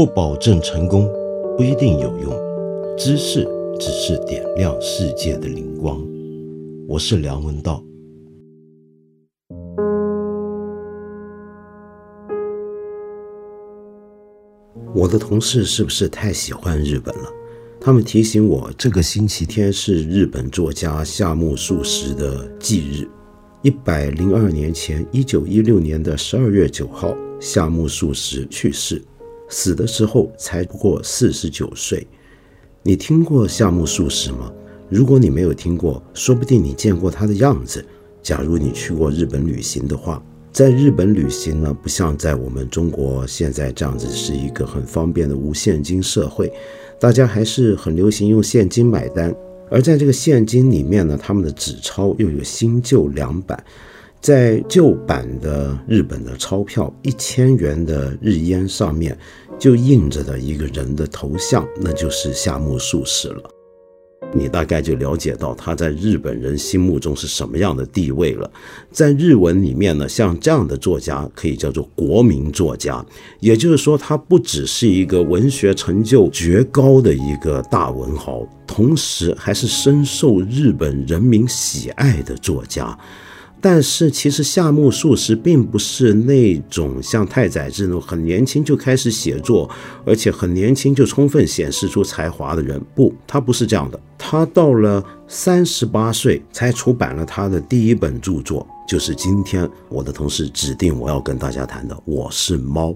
不保证成功，不一定有用。知识只是点亮世界的灵光。我是梁文道。我的同事是不是太喜欢日本了？他们提醒我，这个星期天是日本作家夏目漱石的忌日。一百零二年前，一九一六年的十二月九号，夏目漱石去世，死的时候才不过四十九岁。你听过夏目漱石吗？如果你没有听过，说不定你见过他的样子。假如你去过日本旅行的话。在日本旅行呢，不像在我们中国现在这样子是一个很方便的无现金社会，大家还是很流行用现金买单。而在这个现金里面呢，他们的纸钞又有新旧两版，在旧版的日本的钞票一千元的日烟上面就印着的一个人的头像，那就是夏目漱石了。你大概就了解到他在日本人心目中是什么样的地位了。在日文里面呢，像这样的作家可以叫做国民作家，也就是说，他不只是一个文学成就绝高的一个大文豪，同时还是深受日本人民喜爱的作家。但是其实夏目漱石并不是那种像太宰治那种很年轻就开始写作，而且很年轻就充分显示出才华的人。不，他不是这样的。他到了三十八岁才出版了他的第一本著作，就是今天我的同事指定我要跟大家谈的《我是猫》。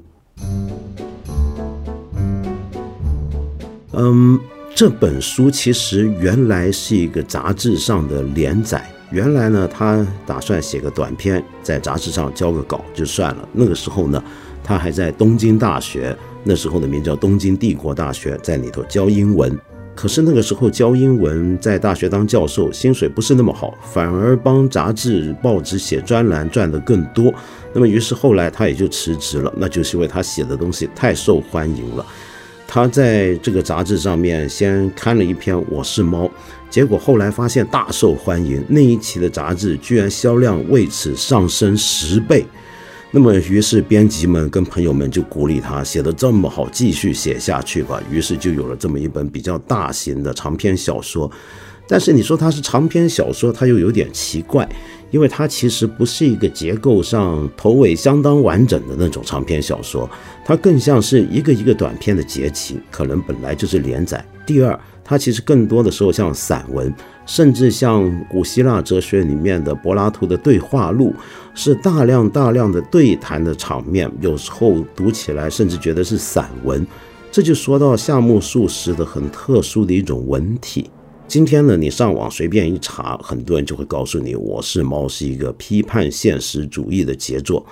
嗯，这本书其实原来是一个杂志上的连载。原来呢，他打算写个短篇，在杂志上交个稿就算了。那个时候呢，他还在东京大学，那时候的名叫东京帝国大学，在里头教英文。可是那个时候教英文，在大学当教授，薪水不是那么好，反而帮杂志报纸写专栏赚的更多。那么于是后来他也就辞职了，那就是因为他写的东西太受欢迎了。他在这个杂志上面先刊了一篇《我是猫》。结果后来发现大受欢迎，那一期的杂志居然销量为此上升十倍。那么，于是编辑们跟朋友们就鼓励他写得这么好，继续写下去吧。于是就有了这么一本比较大型的长篇小说。但是你说它是长篇小说，它又有点奇怪，因为它其实不是一个结构上头尾相当完整的那种长篇小说，它更像是一个一个短篇的结集，可能本来就是连载。第二。它其实更多的时候像散文，甚至像古希腊哲学里面的柏拉图的对话录，是大量大量的对谈的场面。有时候读起来甚至觉得是散文。这就说到夏目漱石的很特殊的一种文体。今天呢，你上网随便一查，很多人就会告诉你，《我是猫》是一个批判现实主义的杰作。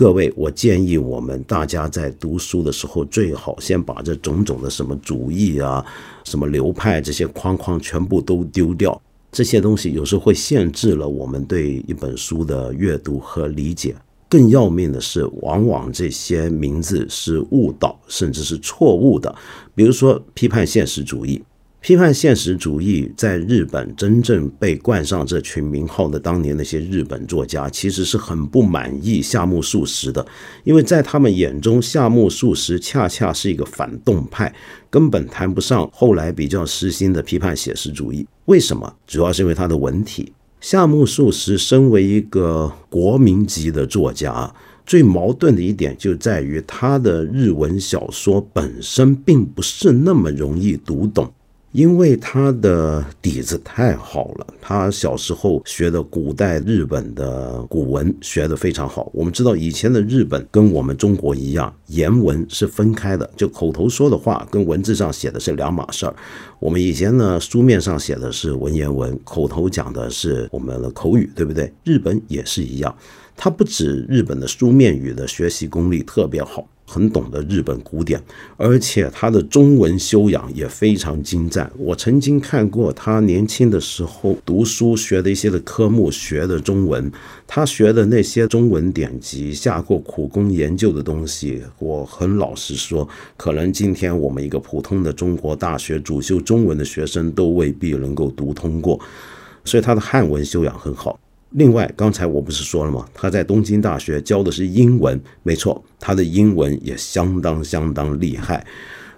各位，我建议我们大家在读书的时候，最好先把这种种的什么主义啊、什么流派这些框框全部都丢掉。这些东西有时候会限制了我们对一本书的阅读和理解。更要命的是，往往这些名字是误导，甚至是错误的。比如说，批判现实主义。批判现实主义在日本真正被冠上这群名号的当年那些日本作家，其实是很不满意夏目漱石的，因为在他们眼中，夏目漱石恰恰是一个反动派，根本谈不上后来比较实心的批判写实主义。为什么？主要是因为他的文体。夏目漱石身为一个国民级的作家，最矛盾的一点就在于他的日文小说本身并不是那么容易读懂。因为他的底子太好了，他小时候学的古代日本的古文学得非常好。我们知道以前的日本跟我们中国一样，言文是分开的，就口头说的话跟文字上写的是两码事儿。我们以前呢，书面上写的是文言文，口头讲的是我们的口语，对不对？日本也是一样，它不止日本的书面语的学习功力特别好。很懂得日本古典，而且他的中文修养也非常精湛。我曾经看过他年轻的时候读书学的一些的科目学的中文，他学的那些中文典籍，下过苦功研究的东西，我很老实说，可能今天我们一个普通的中国大学主修中文的学生都未必能够读通过。所以他的汉文修养很好。另外，刚才我不是说了吗？他在东京大学教的是英文，没错，他的英文也相当相当厉害。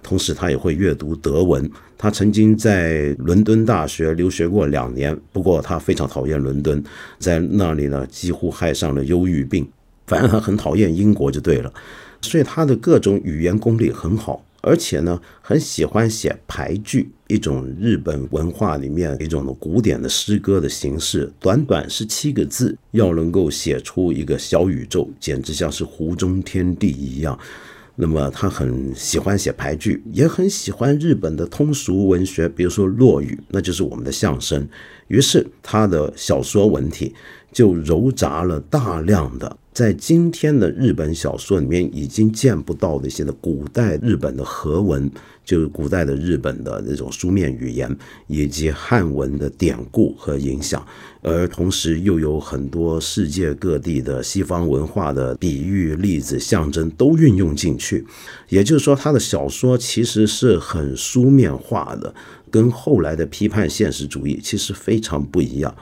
同时，他也会阅读德文。他曾经在伦敦大学留学过两年，不过他非常讨厌伦敦，在那里呢几乎害上了忧郁病。反正他很讨厌英国就对了。所以他的各种语言功力很好。而且呢，很喜欢写排句，一种日本文化里面一种的古典的诗歌的形式，短短十七个字，要能够写出一个小宇宙，简直像是湖中天地一样。那么他很喜欢写排句，也很喜欢日本的通俗文学，比如说落语，那就是我们的相声。于是他的小说文体就糅杂了大量的。在今天的日本小说里面，已经见不到那些的古代日本的和文，就是古代的日本的那种书面语言，以及汉文的典故和影响，而同时又有很多世界各地的西方文化的比喻、例子、象征都运用进去。也就是说，他的小说其实是很书面化的，跟后来的批判现实主义其实非常不一样。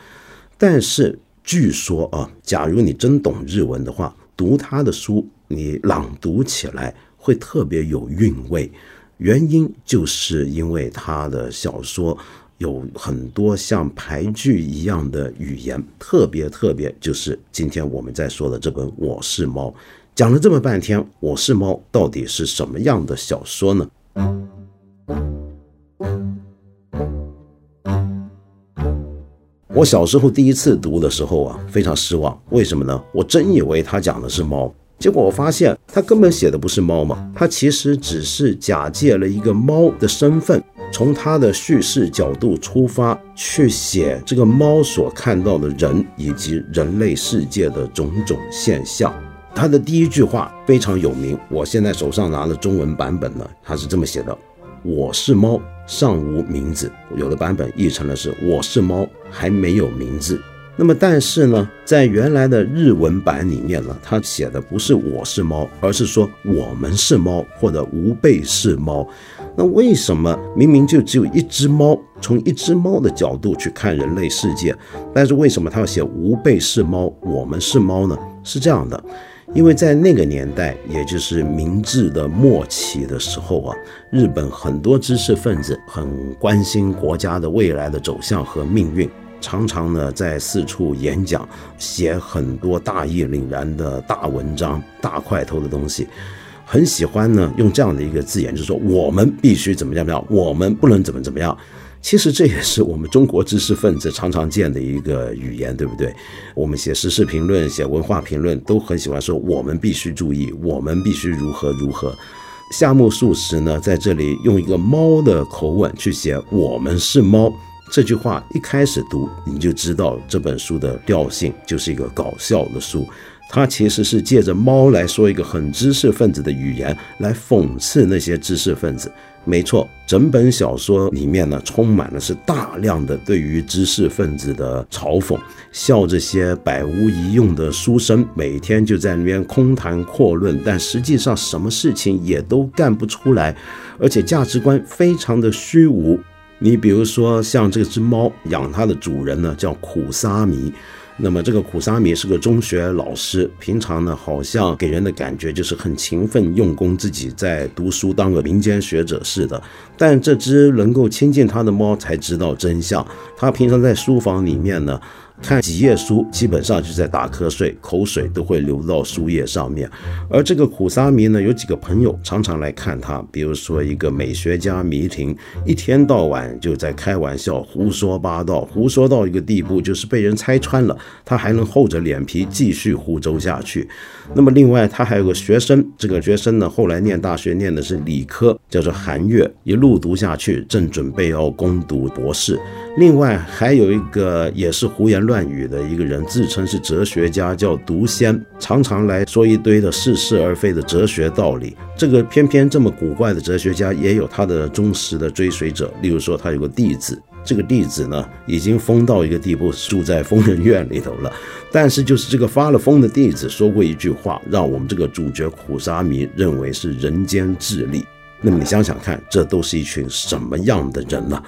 但是。据说啊，假如你真懂日文的话，读他的书，你朗读起来会特别有韵味。原因就是因为他的小说有很多像牌句一样的语言，特别特别就是今天我们在说的这本《我是猫》。讲了这么半天，《我是猫》到底是什么样的小说呢？我小时候第一次读的时候啊，非常失望。为什么呢？我真以为他讲的是猫，结果我发现他根本写的不是猫嘛，他其实只是假借了一个猫的身份，从他的叙事角度出发去写这个猫所看到的人以及人类世界的种种现象。他的第一句话非常有名，我现在手上拿的中文版本呢，他是这么写的。我是猫，尚无名字。有的版本译成了是“我是猫，还没有名字”。那么，但是呢，在原来的日文版里面呢，它写的不是“我是猫”，而是说“我们是猫”或者“吾辈是猫”。那为什么明明就只有一只猫，从一只猫的角度去看人类世界，但是为什么他要写“吾辈是猫，我们是猫”呢？是这样的。因为在那个年代，也就是明治的末期的时候啊，日本很多知识分子很关心国家的未来的走向和命运，常常呢在四处演讲，写很多大义凛然的大文章、大块头的东西，很喜欢呢用这样的一个字眼，就是说我们必须怎么样怎么样，我们不能怎么怎么样。其实这也是我们中国知识分子常常见的一个语言，对不对？我们写时事评论、写文化评论都很喜欢说“我们必须注意，我们必须如何如何”。夏目漱石呢，在这里用一个猫的口吻去写“我们是猫”这句话，一开始读你就知道这本书的调性就是一个搞笑的书。它其实是借着猫来说一个很知识分子的语言，来讽刺那些知识分子。没错，整本小说里面呢，充满了是大量的对于知识分子的嘲讽，笑这些百无一用的书生，每天就在那边空谈阔论，但实际上什么事情也都干不出来，而且价值观非常的虚无。你比如说，像这只猫养它的主人呢，叫苦沙弥。那么这个苦沙弥是个中学老师，平常呢好像给人的感觉就是很勤奋用功，自己在读书，当个民间学者似的。但这只能够亲近他的猫才知道真相，他平常在书房里面呢。看几页书，基本上就在打瞌睡，口水都会流到书页上面。而这个苦沙弥呢，有几个朋友常常来看他，比如说一个美学家弥亭，一天到晚就在开玩笑、胡说八道，胡说到一个地步，就是被人拆穿了，他还能厚着脸皮继续胡诌下去。那么另外，他还有个学生，这个学生呢，后来念大学念的是理科，叫做韩月，一路读下去，正准备要攻读博士。另外还有一个也是胡言乱语的一个人，自称是哲学家，叫独仙，常常来说一堆的似是而非的哲学道理。这个偏偏这么古怪的哲学家，也有他的忠实的追随者。例如说，他有个弟子，这个弟子呢已经疯到一个地步，住在疯人院里头了。但是就是这个发了疯的弟子说过一句话，让我们这个主角苦沙弥认为是人间智力。那么你想想看，这都是一群什么样的人呢？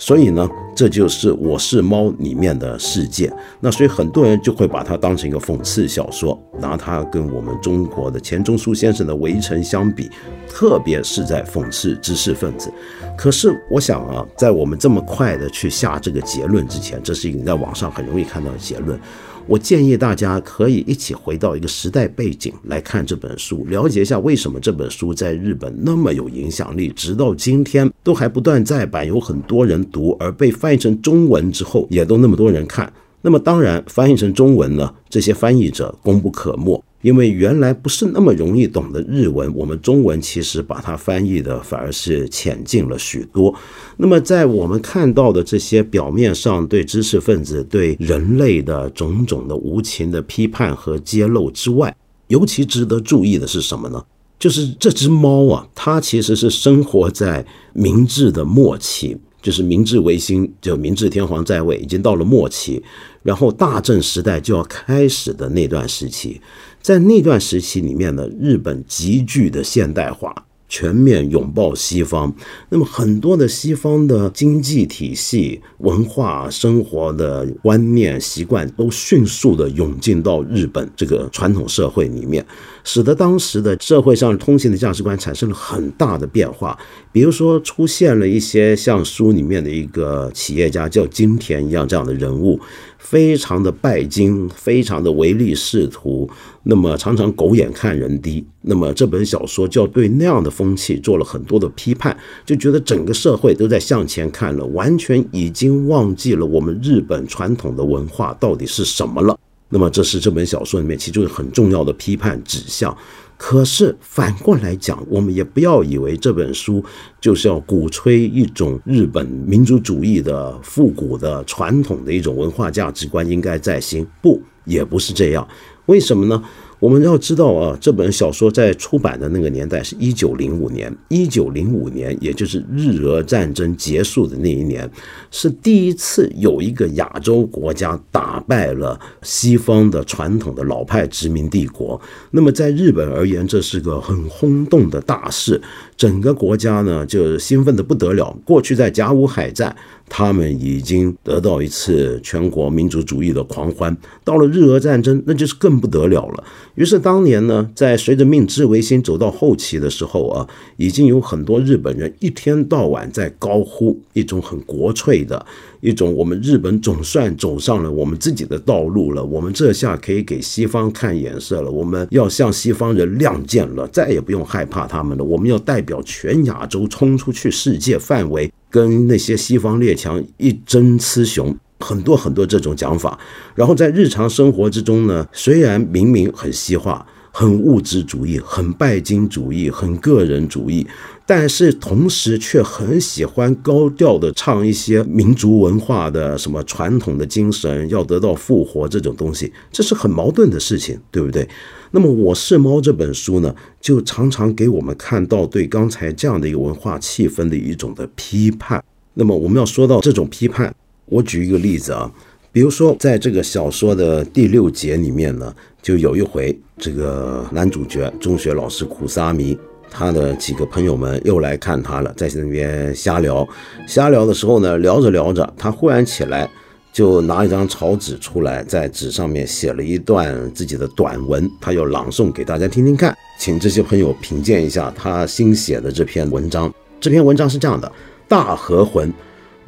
所以呢，这就是《我是猫》里面的世界。那所以很多人就会把它当成一个讽刺小说，拿它跟我们中国的钱钟书先生的《围城》相比，特别是在讽刺知识分子。可是我想啊，在我们这么快的去下这个结论之前，这是一个在网上很容易看到的结论。我建议大家可以一起回到一个时代背景来看这本书，了解一下为什么这本书在日本那么有影响力，直到今天都还不断再版，有很多人读，而被翻译成中文之后，也都那么多人看。那么当然，翻译成中文呢，这些翻译者功不可没。因为原来不是那么容易懂的日文，我们中文其实把它翻译的反而是浅近了许多。那么在我们看到的这些表面上对知识分子、对人类的种种的无情的批判和揭露之外，尤其值得注意的是什么呢？就是这只猫啊，它其实是生活在明治的末期。就是明治维新，就明治天皇在位，已经到了末期，然后大正时代就要开始的那段时期，在那段时期里面呢，日本急剧的现代化。全面拥抱西方，那么很多的西方的经济体系、文化、生活的观念、习惯都迅速的涌进到日本这个传统社会里面，使得当时的社会上通行的价值观产生了很大的变化。比如说，出现了一些像书里面的一个企业家叫金田一样这样的人物。非常的拜金，非常的唯利是图，那么常常狗眼看人低。那么这本小说就要对那样的风气做了很多的批判，就觉得整个社会都在向前看了，完全已经忘记了我们日本传统的文化到底是什么了。那么这是这本小说里面其中很重要的批判指向。可是反过来讲，我们也不要以为这本书就是要鼓吹一种日本民族主义的复古的传统的一种文化价值观应该在心，不，也不是这样。为什么呢？我们要知道啊，这本小说在出版的那个年代是一九零五年，一九零五年，也就是日俄战争结束的那一年，是第一次有一个亚洲国家打败了西方的传统的老派殖民帝国。那么在日本而言，这是个很轰动的大事，整个国家呢就兴奋的不得了。过去在甲午海战。他们已经得到一次全国民族主义的狂欢，到了日俄战争，那就是更不得了了。于是当年呢，在随着明治维新走到后期的时候啊，已经有很多日本人一天到晚在高呼一种很国粹的。一种我们日本总算走上了我们自己的道路了，我们这下可以给西方看眼色了，我们要向西方人亮剑了，再也不用害怕他们了。我们要代表全亚洲冲出去世界范围，跟那些西方列强一争雌雄。很多很多这种讲法，然后在日常生活之中呢，虽然明明很西化。很物质主义，很拜金主义，很个人主义，但是同时却很喜欢高调的唱一些民族文化的什么传统的精神要得到复活这种东西，这是很矛盾的事情，对不对？那么《我是猫》这本书呢，就常常给我们看到对刚才这样的一个文化气氛的一种的批判。那么我们要说到这种批判，我举一个例子啊。比如说，在这个小说的第六节里面呢，就有一回，这个男主角中学老师苦沙弥，他的几个朋友们又来看他了，在那边瞎聊。瞎聊的时候呢，聊着聊着，他忽然起来，就拿一张草纸出来，在纸上面写了一段自己的短文，他要朗诵给大家听听看，请这些朋友品鉴一下他新写的这篇文章。这篇文章是这样的：大和魂。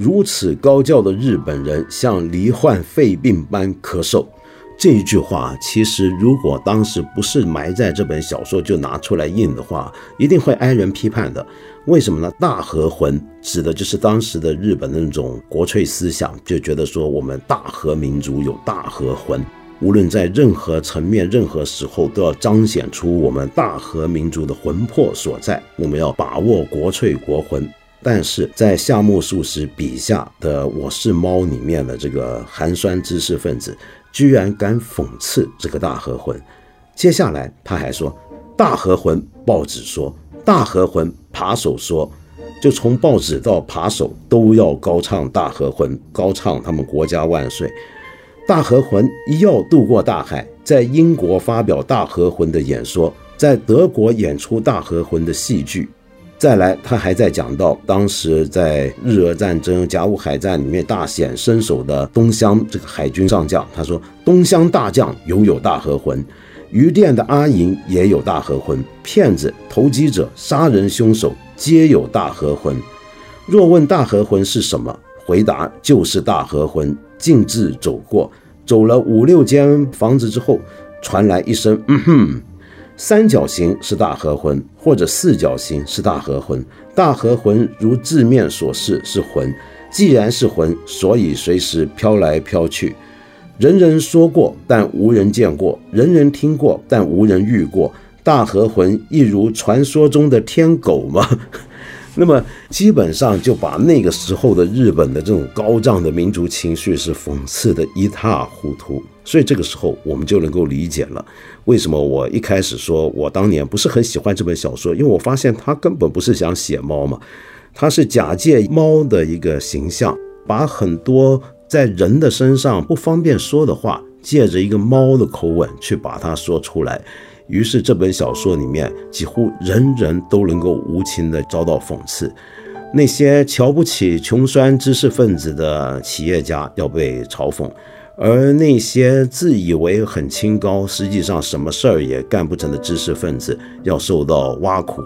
如此高叫的日本人像罹患肺病般咳嗽，这一句话其实如果当时不是埋在这本小说就拿出来印的话，一定会挨人批判的。为什么呢？大和魂指的就是当时的日本那种国粹思想，就觉得说我们大和民族有大和魂，无论在任何层面、任何时候都要彰显出我们大和民族的魂魄所在。我们要把握国粹国魂。但是在夏目漱石笔下的《我是猫》里面的这个寒酸知识分子，居然敢讽刺这个大和魂。接下来他还说：“大和魂，报纸说；大和魂，扒手说。”就从报纸到扒手都要高唱大和魂，高唱他们国家万岁。大和魂一要渡过大海，在英国发表大和魂的演说，在德国演出大和魂的戏剧。再来，他还在讲到当时在日俄战争、甲午海战里面大显身手的东乡这个海军上将，他说：“东乡大将拥有大和魂，余店的阿银也有大和魂，骗子、投机者、杀人凶手皆有大和魂。若问大和魂是什么，回答就是大和魂。径自走过，走了五六间房子之后，传来一声‘嗯哼’。”三角形是大和魂，或者四角形是大和魂。大和魂如字面所示是魂，既然是魂，所以随时飘来飘去。人人说过，但无人见过；人人听过，但无人遇过。大和魂一如传说中的天狗吗？那么基本上就把那个时候的日本的这种高涨的民族情绪是讽刺的一塌糊涂。所以这个时候我们就能够理解了。为什么我一开始说我当年不是很喜欢这本小说？因为我发现他根本不是想写猫嘛，他是假借猫的一个形象，把很多在人的身上不方便说的话，借着一个猫的口吻去把它说出来。于是这本小说里面几乎人人都能够无情的遭到讽刺，那些瞧不起穷酸知识分子的企业家要被嘲讽。而那些自以为很清高，实际上什么事儿也干不成的知识分子，要受到挖苦；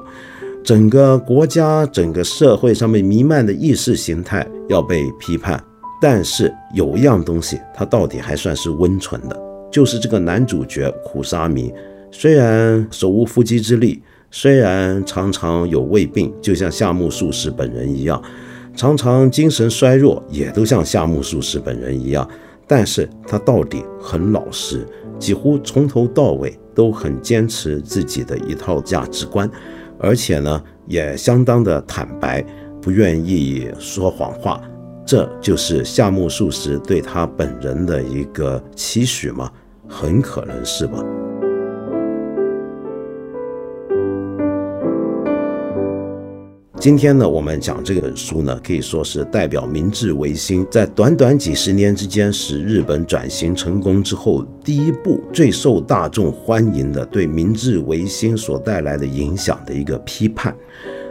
整个国家、整个社会上面弥漫的意识形态要被批判。但是有一样东西，它到底还算是温存的，就是这个男主角苦沙弥，虽然手无缚鸡之力，虽然常常有胃病，就像夏目漱石本人一样，常常精神衰弱，也都像夏目漱石本人一样。但是他到底很老实，几乎从头到尾都很坚持自己的一套价值观，而且呢也相当的坦白，不愿意说谎话。这就是夏目漱石对他本人的一个期许吗？很可能是吧。今天呢，我们讲这本书呢，可以说是代表明治维新在短短几十年之间使日本转型成功之后，第一部最受大众欢迎的对明治维新所带来的影响的一个批判。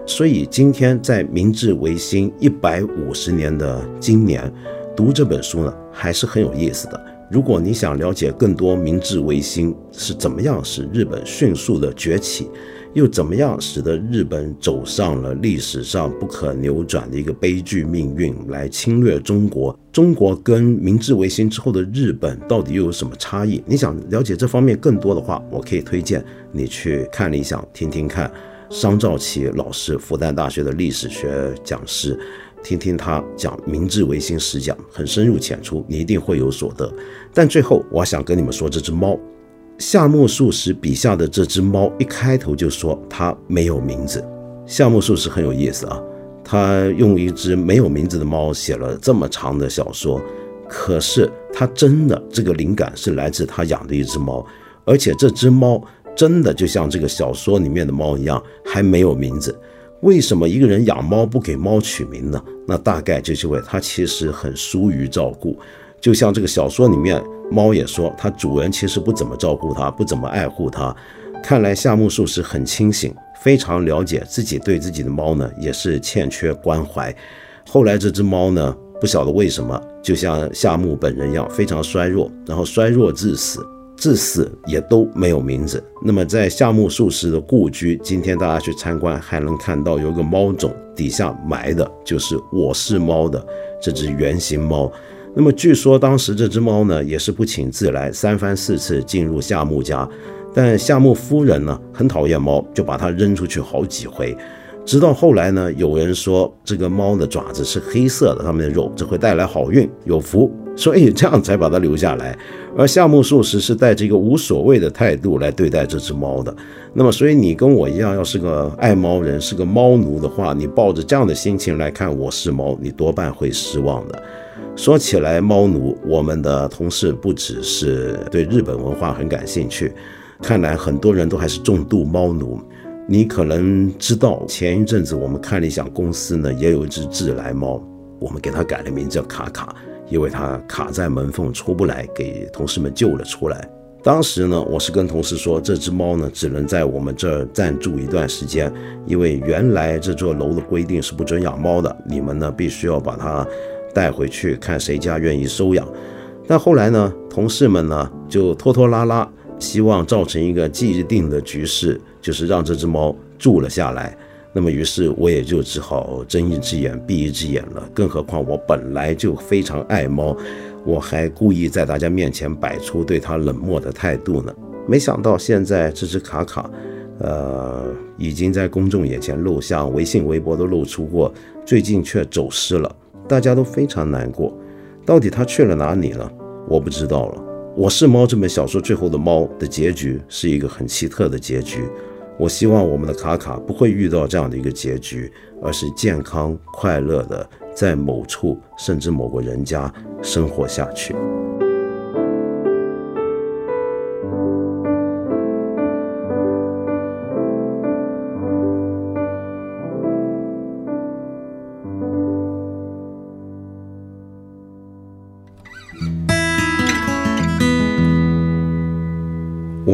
所以今天在明治维新一百五十年的今年，读这本书呢，还是很有意思的。如果你想了解更多明治维新是怎么样使日本迅速的崛起。又怎么样使得日本走上了历史上不可扭转的一个悲剧命运，来侵略中国？中国跟明治维新之后的日本到底又有什么差异？你想了解这方面更多的话，我可以推荐你去看理想听听看商兆奇老师，复旦大学的历史学讲师，听听他讲明治维新史讲，很深入浅出，你一定会有所得。但最后，我想跟你们说，这只猫。夏目漱石笔下的这只猫，一开头就说它没有名字。夏目漱石很有意思啊，他用一只没有名字的猫写了这么长的小说，可是他真的这个灵感是来自他养的一只猫，而且这只猫真的就像这个小说里面的猫一样，还没有名字。为什么一个人养猫不给猫取名呢？那大概就是因为他其实很疏于照顾。就像这个小说里面，猫也说，它主人其实不怎么照顾它，不怎么爱护它。看来夏目漱石很清醒，非常了解自己对自己的猫呢，也是欠缺关怀。后来这只猫呢，不晓得为什么，就像夏目本人一样，非常衰弱，然后衰弱致死，至死也都没有名字。那么在夏目漱石的故居，今天大家去参观，还能看到有一个猫冢，底下埋的就是我是猫的这只原型猫。那么据说当时这只猫呢，也是不请自来，三番四次进入夏目家，但夏目夫人呢很讨厌猫，就把它扔出去好几回。直到后来呢，有人说这个猫的爪子是黑色的，上面的肉这会带来好运，有福，所以这样才把它留下来。而夏目漱石是带着一个无所谓的态度来对待这只猫的。那么，所以你跟我一样，要是个爱猫人，是个猫奴的话，你抱着这样的心情来看《我是猫》，你多半会失望的。说起来，猫奴，我们的同事不只是对日本文化很感兴趣，看来很多人都还是重度猫奴。你可能知道，前一阵子我们看理想公司呢，也有一只自来猫，我们给它改了名叫卡卡，因为它卡在门缝出不来，给同事们救了出来。当时呢，我是跟同事说，这只猫呢只能在我们这儿暂住一段时间，因为原来这座楼的规定是不准养猫的，你们呢必须要把它带回去，看谁家愿意收养。但后来呢，同事们呢就拖拖拉拉，希望造成一个既定的局势，就是让这只猫住了下来。那么于是我也就只好睁一只眼闭一只眼了。更何况我本来就非常爱猫。我还故意在大家面前摆出对他冷漠的态度呢，没想到现在这只卡卡，呃，已经在公众眼前露相，微信、微博都露出过，最近却走失了，大家都非常难过。到底他去了哪里呢？我不知道了。《我是猫》这本小说最后的猫的结局是一个很奇特的结局。我希望我们的卡卡不会遇到这样的一个结局，而是健康快乐的在某处甚至某个人家生活下去。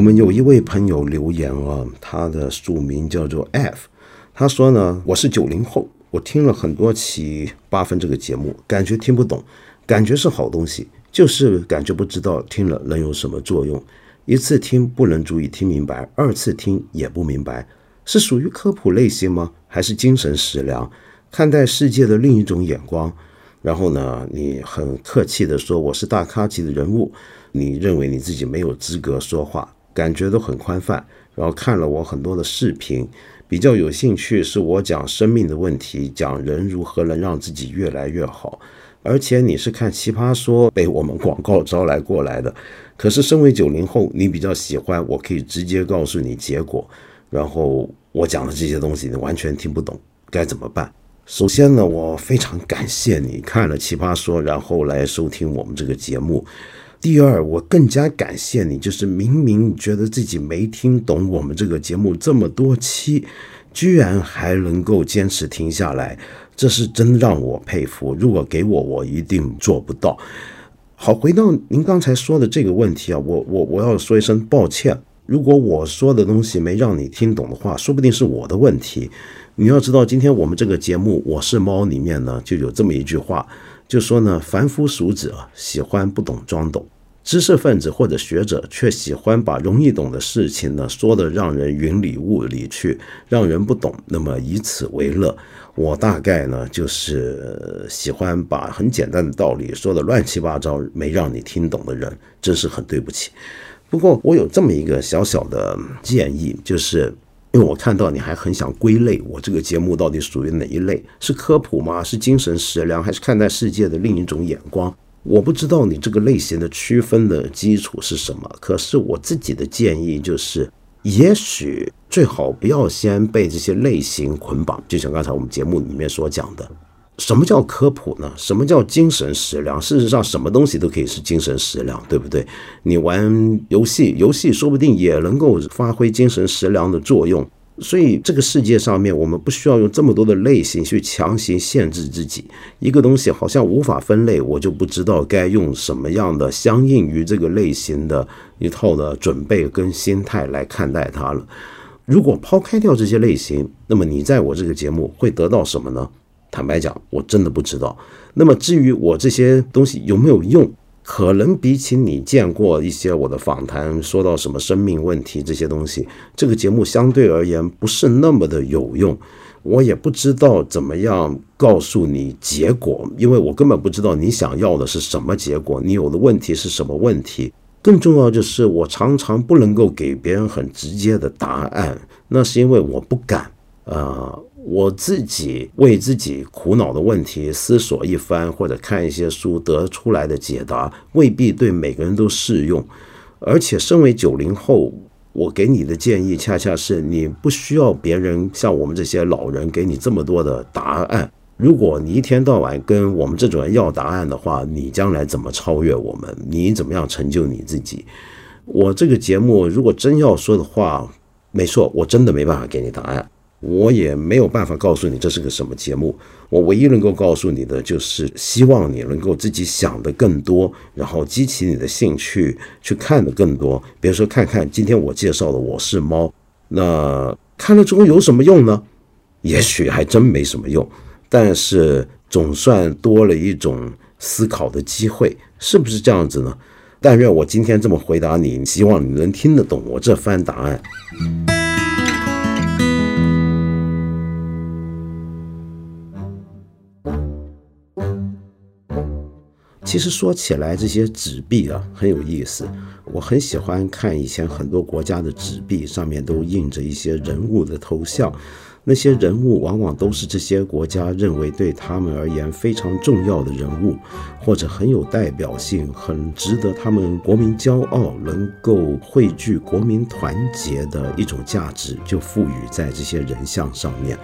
我们有一位朋友留言啊，他的署名叫做 F，他说呢，我是九零后，我听了很多期八分这个节目，感觉听不懂，感觉是好东西，就是感觉不知道听了能有什么作用。一次听不能足以听明白，二次听也不明白，是属于科普类型吗？还是精神食粮？看待世界的另一种眼光。然后呢，你很客气的说我是大咖级的人物，你认为你自己没有资格说话。感觉都很宽泛，然后看了我很多的视频，比较有兴趣是我讲生命的问题，讲人如何能让自己越来越好。而且你是看奇葩说被我们广告招来过来的，可是身为九零后，你比较喜欢我可以直接告诉你结果，然后我讲的这些东西你完全听不懂，该怎么办？首先呢，我非常感谢你看了奇葩说，然后来收听我们这个节目。第二，我更加感谢你，就是明明觉得自己没听懂我们这个节目这么多期，居然还能够坚持听下来，这是真让我佩服。如果给我，我一定做不到。好，回到您刚才说的这个问题啊，我我我要说一声抱歉，如果我说的东西没让你听懂的话，说不定是我的问题。你要知道，今天我们这个节目《我是猫》里面呢，就有这么一句话。就说呢，凡夫俗子啊，喜欢不懂装懂；知识分子或者学者却喜欢把容易懂的事情呢说的让人云里雾里去，让人不懂，那么以此为乐。我大概呢就是喜欢把很简单的道理说的乱七八糟，没让你听懂的人，真是很对不起。不过我有这么一个小小的建议，就是。因为我看到你还很想归类我这个节目到底属于哪一类？是科普吗？是精神食粮，还是看待世界的另一种眼光？我不知道你这个类型的区分的基础是什么。可是我自己的建议就是，也许最好不要先被这些类型捆绑，就像刚才我们节目里面所讲的。什么叫科普呢？什么叫精神食粮？事实上，什么东西都可以是精神食粮，对不对？你玩游戏，游戏说不定也能够发挥精神食粮的作用。所以，这个世界上面，我们不需要用这么多的类型去强行限制自己。一个东西好像无法分类，我就不知道该用什么样的相应于这个类型的一套的准备跟心态来看待它了。如果抛开掉这些类型，那么你在我这个节目会得到什么呢？坦白讲，我真的不知道。那么至于我这些东西有没有用，可能比起你见过一些我的访谈，说到什么生命问题这些东西，这个节目相对而言不是那么的有用。我也不知道怎么样告诉你结果，因为我根本不知道你想要的是什么结果，你有的问题是什么问题。更重要就是，我常常不能够给别人很直接的答案，那是因为我不敢啊。我自己为自己苦恼的问题思索一番，或者看一些书得出来的解答，未必对每个人都适用。而且，身为九零后，我给你的建议，恰恰是你不需要别人像我们这些老人给你这么多的答案。如果你一天到晚跟我们这种人要答案的话，你将来怎么超越我们？你怎么样成就你自己？我这个节目如果真要说的话，没错，我真的没办法给你答案。我也没有办法告诉你这是个什么节目。我唯一能够告诉你的，就是希望你能够自己想的更多，然后激起你的兴趣去看的更多。比如说，看看今天我介绍的《我是猫》，那看了之后有什么用呢？也许还真没什么用，但是总算多了一种思考的机会，是不是这样子呢？但愿我今天这么回答你，希望你能听得懂我这番答案。其实说起来，这些纸币啊很有意思。我很喜欢看以前很多国家的纸币，上面都印着一些人物的头像。那些人物往往都是这些国家认为对他们而言非常重要的人物，或者很有代表性、很值得他们国民骄傲、能够汇聚国民团结的一种价值，就赋予在这些人像上面。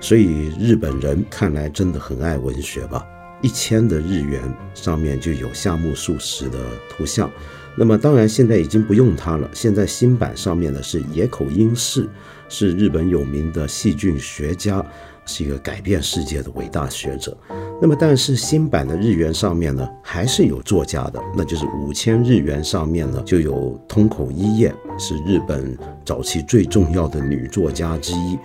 所以日本人看来真的很爱文学吧？一千的日元上面就有夏目漱石的图像。那么当然现在已经不用它了，现在新版上面的是野口英世。是日本有名的细菌学家，是一个改变世界的伟大学者。那么，但是新版的日元上面呢，还是有作家的，那就是五千日元上面呢，就有通口一叶，是日本早期最重要的女作家之一。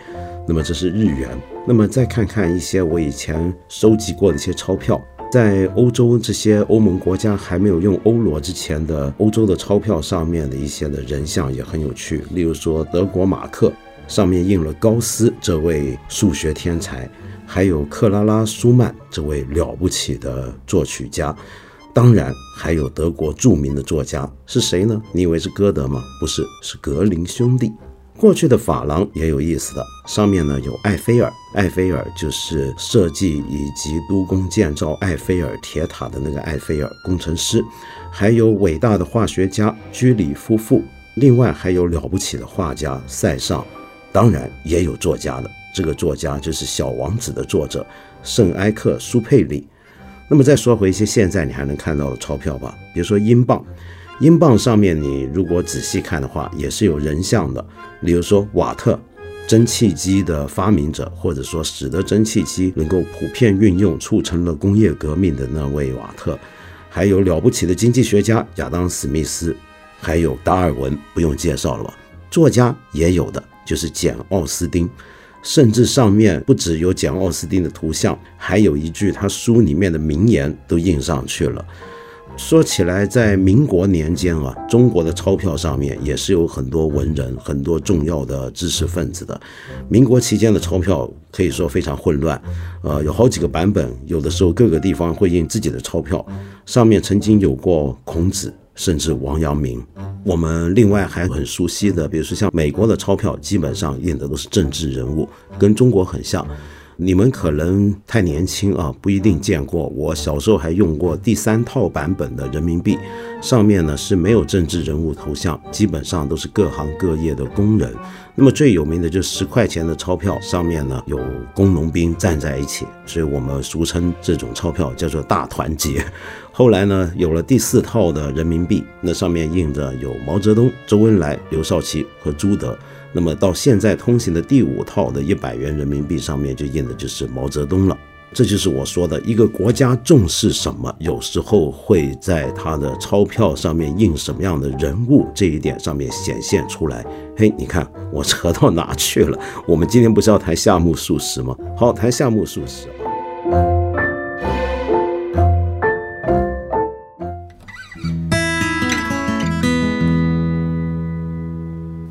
那么这是日元。那么再看看一些我以前收集过的一些钞票，在欧洲这些欧盟国家还没有用欧罗之前的欧洲的钞票上面的一些的人像也很有趣，例如说德国马克。上面印了高斯这位数学天才，还有克拉拉舒曼这位了不起的作曲家，当然还有德国著名的作家是谁呢？你以为是歌德吗？不是，是格林兄弟。过去的法郎也有意思的，上面呢有埃菲尔，埃菲尔就是设计以及督工建造埃菲尔铁塔的那个埃菲尔工程师，还有伟大的化学家居里夫妇，另外还有了不起的画家塞尚。当然也有作家的，这个作家就是《小王子》的作者圣埃克苏佩里。那么再说回一些现在你还能看到的钞票吧，比如说英镑，英镑上面你如果仔细看的话，也是有人像的，比如说瓦特，蒸汽机的发明者，或者说使得蒸汽机能够普遍运用，促成了工业革命的那位瓦特，还有了不起的经济学家亚当·史密斯，还有达尔文，不用介绍了吧？作家也有的。就是简·奥斯丁，甚至上面不只有简·奥斯丁的图像，还有一句他书里面的名言都印上去了。说起来，在民国年间啊，中国的钞票上面也是有很多文人、很多重要的知识分子的。民国期间的钞票可以说非常混乱，呃，有好几个版本，有的时候各个地方会印自己的钞票，上面曾经有过孔子。甚至王阳明，我们另外还很熟悉的，比如说像美国的钞票，基本上印的都是政治人物，跟中国很像。你们可能太年轻啊，不一定见过。我小时候还用过第三套版本的人民币，上面呢是没有政治人物头像，基本上都是各行各业的工人。那么最有名的就是十块钱的钞票，上面呢有工农兵站在一起，所以我们俗称这种钞票叫做大团结。后来呢有了第四套的人民币，那上面印着有毛泽东、周恩来、刘少奇和朱德。那么到现在通行的第五套的一百元人民币上面就印的就是毛泽东了，这就是我说的一个国家重视什么，有时候会在它的钞票上面印什么样的人物这一点上面显现出来。嘿，你看我扯到哪去了？我们今天不是要谈夏目漱石吗？好，谈夏目漱石。